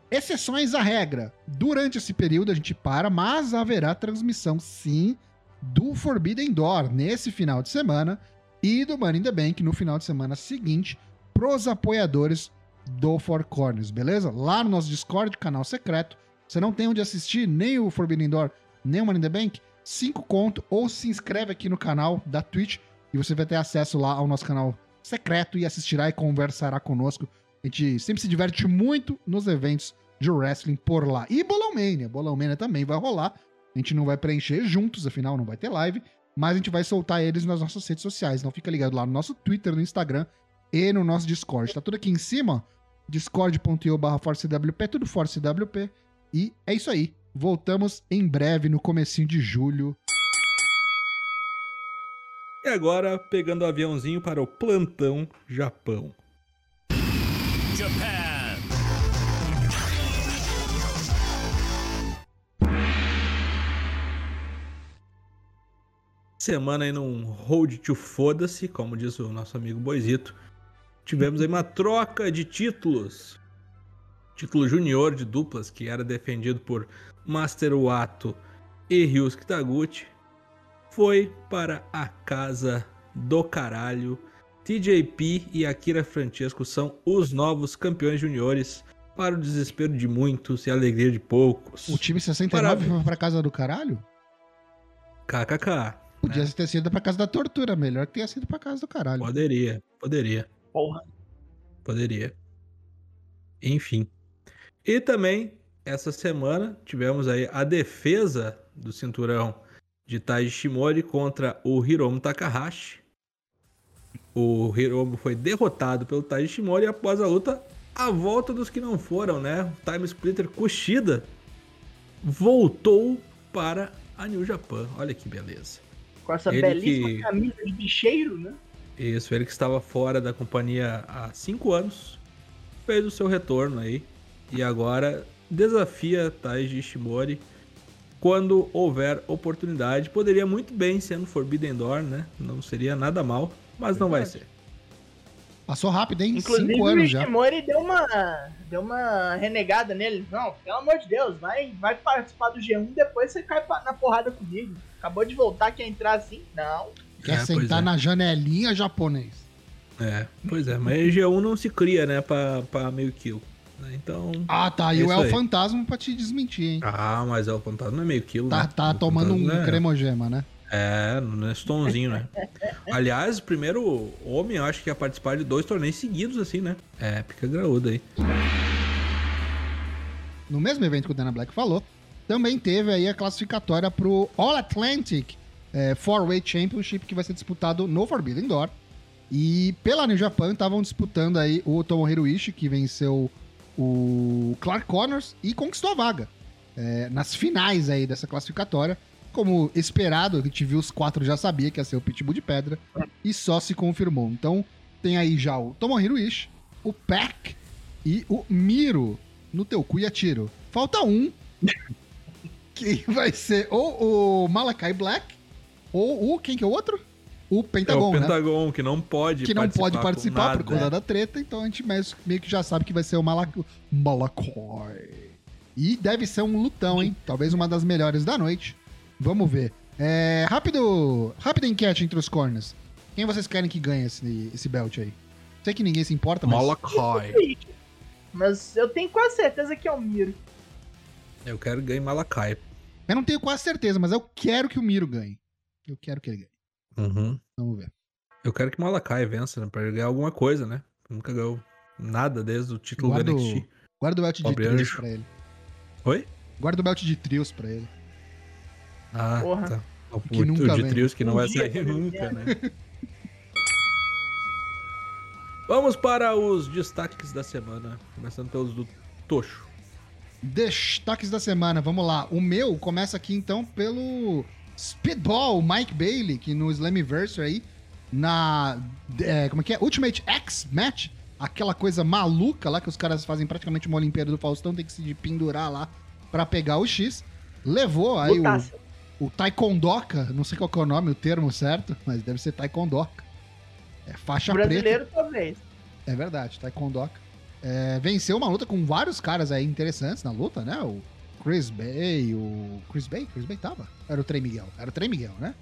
Exceções à regra. Durante esse período a gente para, mas haverá transmissão sim do Forbidden Door nesse final de semana e do Money in the Bank no final de semana seguinte pros apoiadores do Four Corners, beleza? Lá no nosso Discord, canal secreto, você não tem onde assistir nem o Forbidden Door, nem o Money in the Bank, 5 conto, ou se inscreve aqui no canal da Twitch e você vai ter acesso lá ao nosso canal secreto e assistirá e conversará conosco. A gente sempre se diverte muito nos eventos de wrestling por lá. E Bolão Mania, Bolão Mania também vai rolar. A gente não vai preencher juntos, afinal não vai ter live, mas a gente vai soltar eles nas nossas redes sociais. Então fica ligado lá no nosso Twitter, no Instagram e no nosso Discord. Tá tudo aqui em cima, discord.io barra ForceWP, tudo ForceWP. E é isso aí. Voltamos em breve, no comecinho de julho. E agora, pegando o aviãozinho para o plantão Japão. Semana aí num hold to foda-se, como diz o nosso amigo Boizito. Tivemos aí uma troca de títulos. Título junior de duplas, que era defendido por Master Wato e Ryusuke Taguchi, foi para a casa do caralho. TJP e Akira Francesco são os novos campeões juniores para o desespero de muitos e a alegria de poucos. O time 69 Parabéns. foi pra casa do caralho? KKK. Podia ter sido pra casa da tortura, melhor que tenha sido pra casa do caralho. Poderia, poderia, Porra. poderia. Enfim. E também, essa semana, tivemos aí a defesa do cinturão de Taiji Shimori contra o Hiromu Takahashi. O Hiromu foi derrotado pelo Taiji Shimori e após a luta, a volta dos que não foram, né? O Time Splitter Kushida voltou para a New Japan. Olha que beleza. Com essa Ele belíssima que- camisa de bicheiro, né? Isso, ele que estava fora da companhia há cinco anos, fez o seu retorno aí e agora desafia Taiji Ishimori quando houver oportunidade. Poderia muito bem ser no Forbidden Door, né? Não seria nada mal, mas não vai ser. Passou rápido, hein? Inclusive Cinco o anos já. Ishimori deu uma, deu uma renegada nele. Não, pelo amor de Deus, vai, vai participar do G1, depois você cai na porrada comigo. Acabou de voltar, quer entrar assim? Não. Quer É, sentar é. na janelinha japonês. É, pois é, mas G1 não se cria, né, pra, pra meio kill. Né? Então. Ah, tá. E É o isso El aí. Fantasma pra te desmentir, hein? Ah, mas é o fantasma não é meio kill, Tá, né? tá O tomando um fantasma é- cremogema, né? É, nesse tonzinho, né? Aliás, o primeiro homem, eu acho que ia participar de dois torneios seguidos, assim, né? É, pica graúda aí. No mesmo evento que o Dana Black falou, também teve aí a classificatória pro All Atlantic é, Four Way Championship, que vai ser disputado no Forbidden Door. E pela New Japan estavam disputando aí o Tomohiro Ishii, que venceu o Clark Connors e conquistou a vaga. é, nas finais aí dessa classificatória. Como esperado, a gente viu os quatro já sabia que ia ser o Pitbull de Pedra. E só se confirmou. Então tem aí já o Tomohiro Ishii, o Pac e o Miro no teu cu e atiro. Falta um, que vai ser ou o Malakai Black, ou o. Quem que é o outro? O É o Pentagon, né? Pentagon, que não pode Que não pode com participar por causa da treta, então a gente meio meio que já sabe que vai ser o Malac... Malakoi. E deve ser um lutão, hein? Talvez uma das melhores da noite. Vamos ver. É, rápido, rápida enquete entre os corners. Quem vocês querem que ganhe esse, esse belt aí? Sei que ninguém se importa, mas... Malakai. Mas eu tenho quase certeza que é o Miro. Eu quero ganhar Malakai. Eu não tenho quase certeza, mas eu quero que o Miro ganhe. Eu quero que ele ganhe. Uhum. Vamos ver. Eu quero que Malakai vença, né? Pra ele ganhar alguma coisa, né? Nunca ganhou nada desde o título Guarda do NXT. Guarda o belt de Pobre trios anjo. pra ele. Oi? Guarda o belt de trios pra ele. Ah, Porra. tá. O Que o nunca de vem. trios que não Um vai sair nunca, né? Vamos para os destaques da semana. Começando pelos do Tocho. Destaques da semana, vamos lá. O meu começa aqui então pelo Speedball Mike Bailey, que no Slammiversary aí, na. é, como é que é? Ultimate X Match, aquela coisa maluca lá que os caras fazem praticamente uma Olimpíada do Faustão, tem que se pendurar lá pra pegar o X. Levou aí o, o Taekwondoka, não sei qual que é o nome, o termo certo, mas deve ser Taekwondoka. É faixa preta. Brasileiro, talvez. É verdade, Taekwondoka. É, venceu uma luta com vários caras aí interessantes na luta, né? O Chris Bay, o. Chris Bay? Chris Bay tava? Era o Trey Miguel. Era o Trey Miguel, né?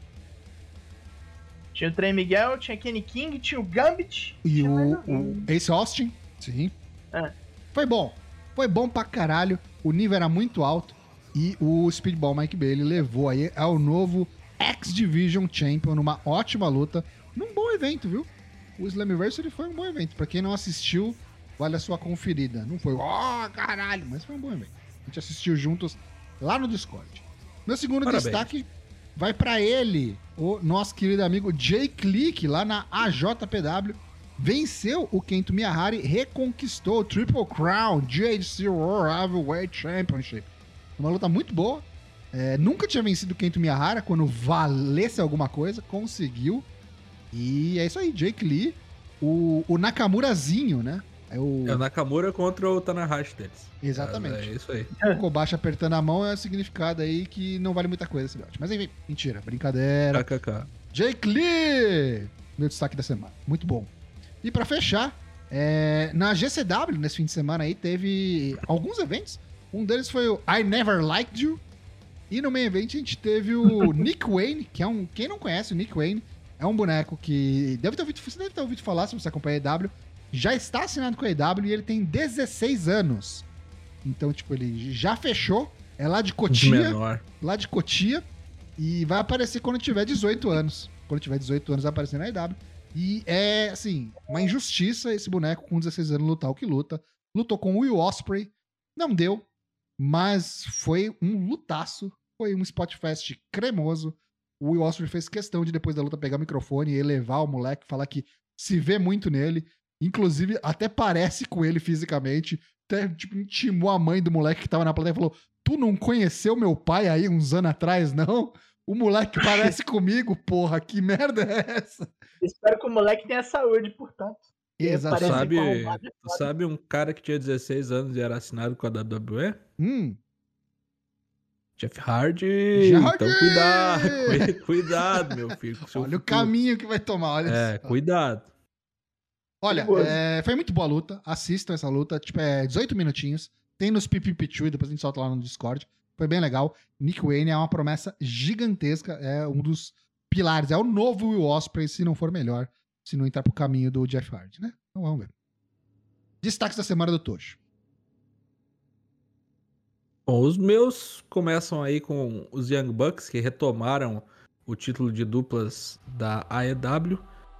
Tinha o Trey Miguel, tinha Kenny King, tinha o Gambit. E o, o Ace Austin. Sim. É. Foi bom. Foi bom pra caralho. O nível era muito alto. E o Speedball Mike Bailey levou aí ao novo X Division Champion numa ótima luta. Num bom evento, viu? O Slammiversary foi um bom evento. Pra quem não assistiu, vale a sua conferida. Não foi, ó, caralho, mas foi um bom evento. A gente assistiu juntos lá no Discord. Meu segundo Parabéns. destaque vai pra ele, o nosso querido amigo Jay Click, lá na AJPW. Venceu o Kento Miyahari, reconquistou o Triple Crown JHC World Heavyweight Championship. Uma luta muito boa. É, nunca tinha vencido o Kento Miyahara quando valesse alguma coisa, conseguiu. E é isso aí, Jake Lee, o, o Nakamurazinho, né? É o, É o Nakamura contra o Tanahashi deles. Exatamente. É, é isso aí. o Kobashi apertando a mão é o significado aí que não vale muita coisa esse belt. Mas enfim, mentira, brincadeira. KKK. Jake Lee! Meu destaque da semana. Muito bom. E pra fechar, é, na GCW, nesse fim de semana aí, teve alguns eventos. Um deles foi o I Never Liked You. E no main event a gente teve o Nick Wayne, que é um. Quem não conhece o Nick Wayne, é um boneco que. Deve ter ouvido, você deve ter ouvido falar se você acompanha a EW. Já está assinado com a EW e ele tem 16 anos. Então, tipo, ele já fechou. É lá de Cotia. menor. Lá de Cotia. E vai aparecer quando tiver 18 anos. Quando tiver 18 anos, vai aparecer na EW. E é, assim, uma injustiça esse boneco com 16 anos lutar o que luta. Lutou com o Will Osprey. Não deu. Mas foi um lutaço. Foi um Spotfest cremoso. O Will Osprey fez questão de, depois da luta, pegar o microfone e elevar o moleque, falar que se vê muito nele. Inclusive, até parece com ele fisicamente. Até, tipo, intimou a mãe do moleque que tava na plateia e falou: Tu não conheceu meu pai aí uns anos atrás, não? O moleque parece comigo, porra, que merda é essa? Espero que o moleque tenha saúde, portanto. Exato. Parece Sabe, tu sabe um cara que tinha 16 anos e era assinado com a WWE? Hum, Jeff Hardy. Jeff Então cuidado, cu- cuidado, meu filho. olha o caminho que vai tomar, olha É, só. cuidado. Olha, é, foi muito boa a luta. Assistam essa luta. Tipo, é 18 minutinhos. Tem nos PPP2 e depois a gente solta lá no Discord. Foi bem legal. Nick Wayne é uma promessa gigantesca. É um dos pilares. É o novo Will Osprey, se não for melhor. Se não entrar pro caminho do Jeff Hardy, né? Então vamos ver. Destaques da semana do Tocho. Bom, os meus começam aí com os Young Bucks, que retomaram o título de duplas da AEW.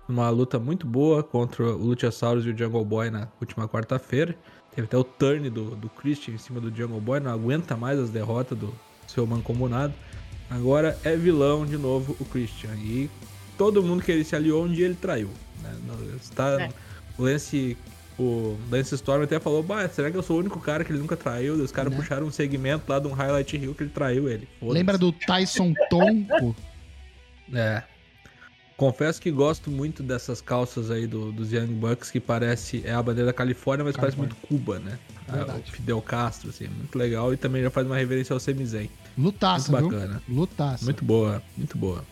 Uma luta muito boa contra o Luchasaurus e o Jungle Boy na última quarta-feira. Teve até o turn do, do Christian em cima do Jungle Boy, não aguenta mais as derrotas do seu mancomunado. Agora é vilão de novo o Christian. E todo mundo que ele se aliou um dia ele traiu. Né? Está, É. O Lance. O Lance Storm até falou: bah, será que eu sou o único cara que ele nunca traiu? Os caras Né? puxaram um segmento lá de um Highlight Hill que ele traiu ele. Lembra do Tyson Tonko? É. Confesso que gosto muito dessas calças aí do, dos Young Bucks, que parece. É a bandeira da Califórnia, mas parece Califórnia. muito Cuba, né? É, Verdade. o Fidel Castro, assim, muito legal. E também já faz uma reverência ao Semizen. Lutaça, Muito viu? bacana. Lutaça. Muito boa, muito boa.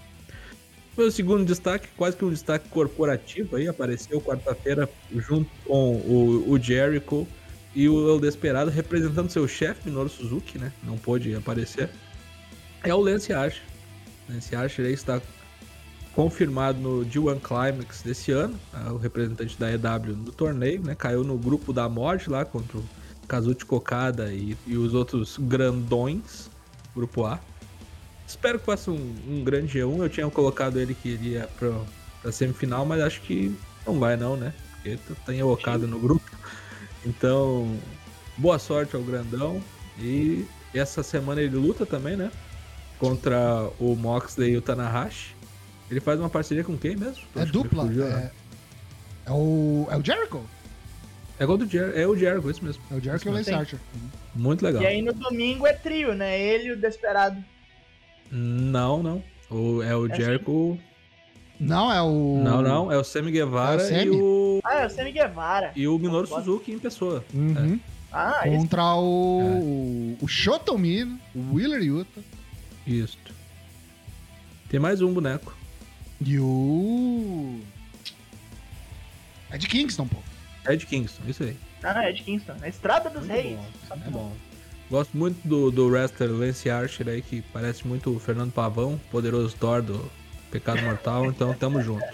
Meu segundo destaque, quase que um destaque corporativo aí, apareceu quarta-feira junto com o, o Jericho e o El Desperado, representando seu chefe, Minoru Suzuki, né? Não pôde aparecer. É o Lance Archer. Lance Archer aí está confirmado no G1 Climax desse ano, é o representante da EW no torneio, né? Caiu no grupo da morte lá contra o Kazuchi Kokada e, e os outros grandões, grupo A. Espero que faça um, um grande G1. Eu tinha colocado ele que iria pra, pra semifinal, mas acho que não vai não, né? Porque tem o Okada no grupo. Então, boa sorte ao grandão. E essa semana ele luta também, né? Contra o Moxley e o Tanahashi. Ele faz uma parceria com quem mesmo? É Acho dupla. fugiu, É, né? é o, é o Jericho? É igual do Jer é o Jericho, isso mesmo. É o Jericho e o Lance. Archer. Muito legal. E aí no domingo é trio, né? Ele e o Desperado. Não, não. O, é o É assim? Jericho. Não, é o. Não, não. É o Sammy Guevara É o e Sammy? o. Ah, é o Sammy Guevara. E o Minoru Bota. Suzuki em pessoa. Uhum. Ah, esse Contra o. O Shoto Mino, o Willer Yuta Isso. Tem mais um boneco. E o. É de Kingston, pô. Ed Kingston, isso aí. Ah, é de Kingston. Na Estrada dos Muito Reis. bom, É bom. Gosto muito do, do wrestler Lance Archer aí, que parece muito o Fernando Pavão, poderoso Thor do Pecado Mortal, então tamo junto.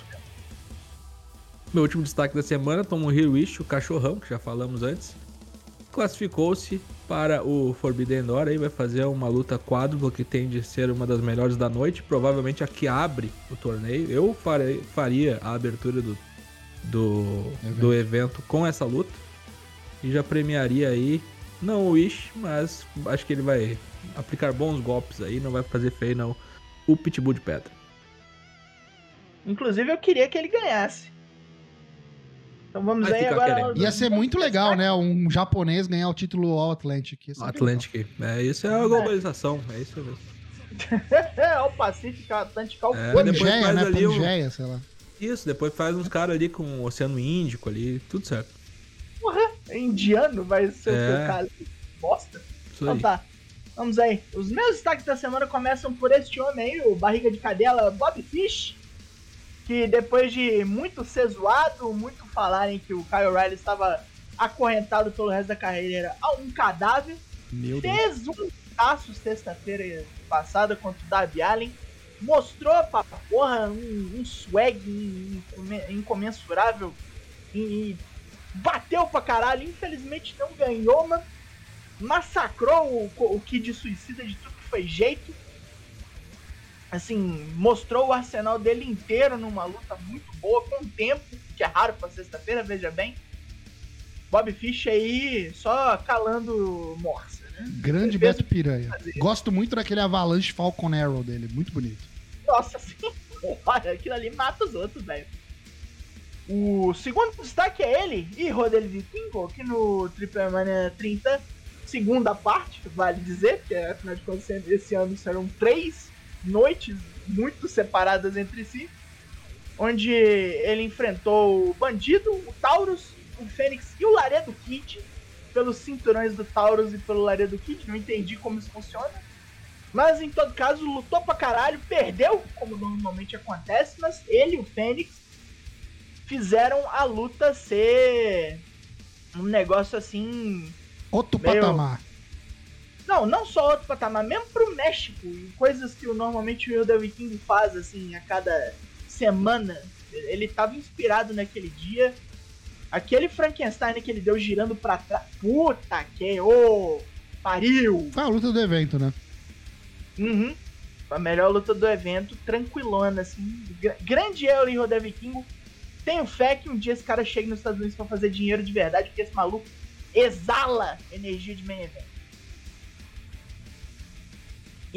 Meu último destaque da semana, Tomohiro Ishii, o cachorrão, que já falamos antes, classificou-se para o Forbidden Door, aí vai fazer uma luta quádrupla que tende a ser uma das melhores da noite, provavelmente a que abre o torneio. Eu farei, faria a abertura do, do, do evento com essa luta e já premiaria aí, não o Ish, mas acho que ele vai aplicar bons golpes aí, não vai fazer feio não, o Pitbull de Pedra. Inclusive, eu queria que ele ganhasse. Então vamos Vai aí agora. querendo. Ia ser muito legal, né? Um japonês ganhar o título All Atlantic. Bem Atlantic, é, isso é a globalização, é isso mesmo. É, o Pacífico, Atlântico, É, legal. depois Pangeia, faz né? ali um- Pangeia, sei lá. Isso, depois faz uns caras ali com o Oceano Índico ali, tudo certo. indiano vai ser o É. teu cara. Bosta. Isso Então aí. tá. Vamos aí. Os meus destaques da semana começam por este homem aí, o barriga de cadela Bob Fish. Que depois de muito ser zoado, muito falarem que o Kyle O'Reilly estava acorrentado pelo resto da carreira a um cadáver, Meu Deus. fez um passo sexta-feira passada contra o Darby Allen. Mostrou pra porra um, um swag incomen- incomensurável e bateu pra caralho, infelizmente não ganhou, mano. Massacrou o, o Kid Suicida de tudo que foi jeito. Assim, mostrou o arsenal dele inteiro numa luta muito boa, com tempo, que é raro pra sexta-feira, veja bem. Bob Fish aí só calando morsa, né? Grande Beto Piranha. Gosto muito daquele Avalanche Falcon Arrow dele, muito bonito. Nossa senhora, aquilo ali mata os outros, velho. O segundo destaque é ele, e Rodel Vikingo, que no Triple Mania 30, segunda parte, vale dizer, porque afinal de contas esse ano serão três noites muito separadas entre si, onde ele enfrentou o Bandido, o Taurus, o Fênix e o Laredo Kid, pelos cinturões do Taurus e pelo Laredo Kid, não entendi como isso funciona. Mas em todo caso, lutou pra caralho, perdeu, como normalmente acontece, mas ele e o Fênix fizeram a luta ser um negócio assim. Outro meio... patamar. Não, não só outro patamar, mesmo pro México, coisas que normalmente o Hilda Viking faz assim a cada semana. Ele tava inspirado naquele dia. Aquele Frankenstein que ele deu girando pra trás. Puta que ô! Oh, pariu! Foi a luta do evento, né? Uhum. A melhor luta do evento, tranquilona, assim. Grande El e Rodé Vikingo tenho fé que um dia esse cara chegue nos Estados Unidos pra fazer dinheiro de verdade, porque esse maluco exala energia de main event.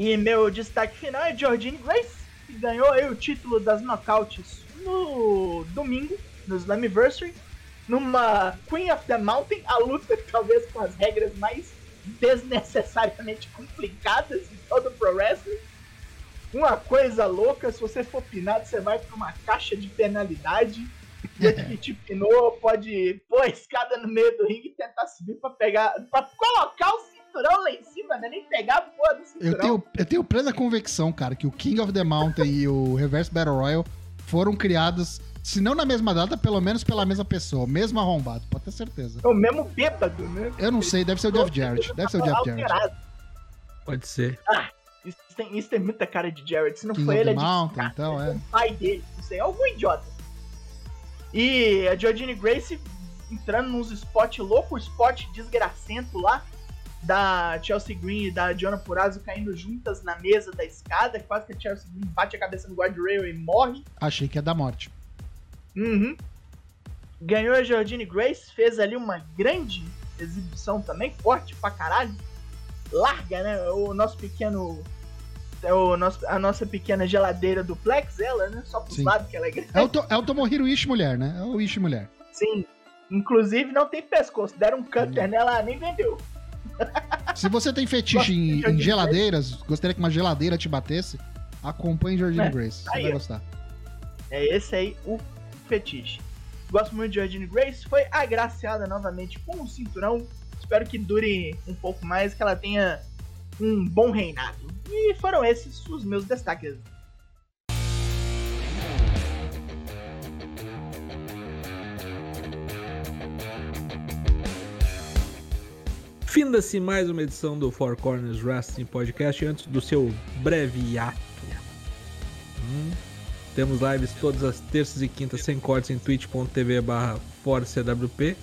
E meu destaque final é Jordine Grace, que ganhou aí o título das knockouts no domingo, no Slammiversary, numa Queen of the Mountain, a luta talvez com as regras mais desnecessariamente complicadas de todo o Pro Wrestling uma coisa louca, se você for pinado, você vai pra uma caixa de penalidade. E que te pinou pode pôr a escada no meio do ringue e tentar subir pra pegar. pra colocar o cinturão lá em cima, né? Nem pegar a porra do cinturão. Eu tenho, eu tenho plena convicção, cara, que o King of the Mountain e o Reverse Battle Royal foram criados, se não na mesma data, pelo menos pela mesma pessoa, mesmo arrombado, pode ter certeza. É o mesmo bêbado, né? Eu não sei, deve ser o Jeff Jarrett. Deve ser o Jeff Jarrett. Pode ser. Ah, isso tem, isso tem muita cara de Jarrett. Se não King foi ele, é de Mountain, cara, então, é. o pai dele. Não sei, algum idiota. E a Jordine Grace entrando nos spot louco, spot desgracento lá da Chelsea Green e da Diona Purazzo caindo juntas na mesa da escada, quase que a Chelsea Green bate a cabeça no guardrail e morre. Achei que é da morte. Uhum. Ganhou a Jordine Grace, fez ali uma grande exibição também, forte pra caralho. Larga, né? O nosso pequeno é o nosso, a nossa pequena geladeira duplex, ela, né? Só pros Sim. lados que ela é grande. É o, to, é o Tomohiro Ishi mulher, né? É o Ishi mulher. Sim. Inclusive não tem pescoço. Deram um cutter nela, ela nem vendeu. Se você tem fetiche em, em geladeiras, gostaria que uma geladeira te batesse, acompanhe Jordine É, Grace. Você aí, vai gostar. É esse aí o fetiche. Gosto muito de Jordine Grace. Foi agraciada novamente com o cinturão. Espero que dure um pouco mais, que ela tenha um bom reinado. E foram esses os meus destaques. Finda-se mais uma edição do Four Corners Wrestling Podcast antes do seu breve ato. Hum, Temos lives todas as terças e quintas sem cortes em twitch.tv barra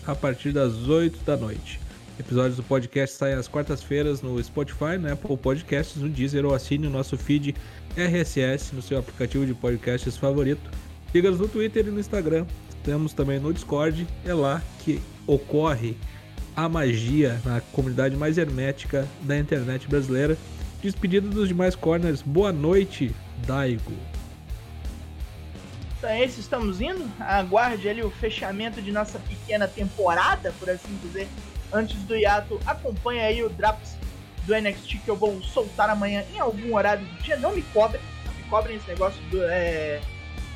a partir das 8 da noite. Episódios do podcast saem às quartas-feiras no Spotify, no Apple Podcasts, no Deezer ou assine o nosso feed RSS no seu aplicativo de podcasts favorito. Siga-nos no Twitter e no Instagram. Temos também no Discord, é lá que ocorre a magia na comunidade mais hermética da internet brasileira. Despedida dos demais corners. Boa noite, Daigo. Então é isso, estamos indo. Aguarde ali o fechamento de nossa pequena temporada, por assim dizer, antes do hiato. Acompanhe aí o Drops do NXT que eu vou soltar amanhã em algum horário do dia. Não me cobrem, não me cobrem esse negócio do, é,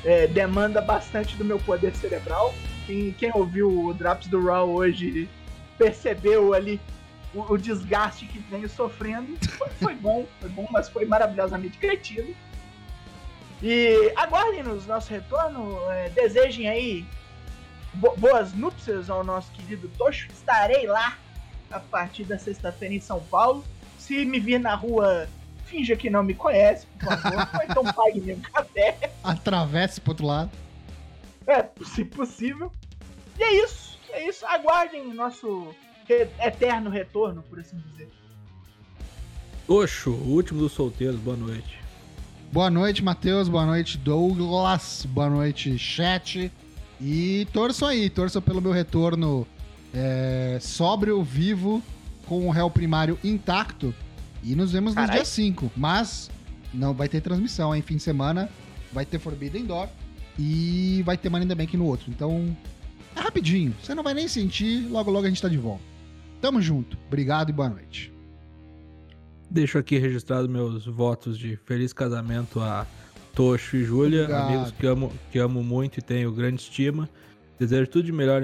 é, demanda bastante do meu poder cerebral. Quem, quem ouviu o Drops do Raw hoje percebeu ali o, o desgaste que venho sofrendo. Foi, foi bom, foi bom, mas foi maravilhosamente cretino. E aguardem nos nosso retorno, é, desejem aí bo- boas núpcias ao nosso querido Tocho. Estarei lá a partir da sexta-feira em São Paulo. Se me vir na rua, finja que não me conhece, por favor. ou então pague-me um café, Atravesse pro outro lado. é, se possível. E é isso. É isso. Aguardem nosso re- eterno retorno, por assim dizer. Oxo, o último dos solteiros, boa noite. Boa noite, Matheus. Boa noite, Douglas. Boa noite, chat. E torçam aí, torçam pelo meu retorno é, sóbrio, vivo, com o réu primário intacto. E nos vemos no Carai. dia 5. Mas não vai ter transmissão, hein? Fim de semana vai ter Forbidden Door e vai ter Money in the Bank no outro. Então, é rapidinho. Você não vai nem sentir, logo logo a gente tá de volta. Tamo junto. Obrigado e boa noite. Deixo aqui registrado meus votos de feliz casamento a Tocho e Júlia, Obrigado. amigos que amo, que amo muito e tenho grande estima. Desejo tudo de melhor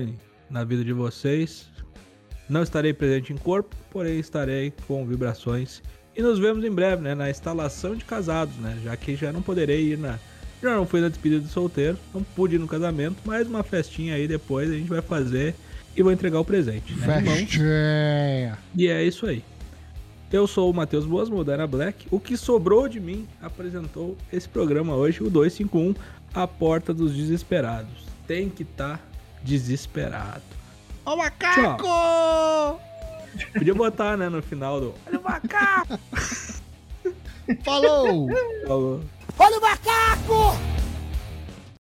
na vida de vocês. Não estarei presente em corpo, porém estarei com vibrações. E nos vemos em breve, né? Na instalação de casados, né? Já que já não poderei ir na. Já não fui na despedida do solteiro, não pude ir no casamento, mas uma festinha aí depois a gente vai fazer e vou entregar o presente. Né, irmão? Festinha. E é isso aí. Eu sou o Matheus Boas, Modena Black. O que sobrou de mim apresentou esse programa hoje, o 251, A Porta dos Desesperados. Tem que estar desesperado. Ó o macaco! Podia botar, né, no final do. Olha o macaco! Falou! Falou. Olha o macaco!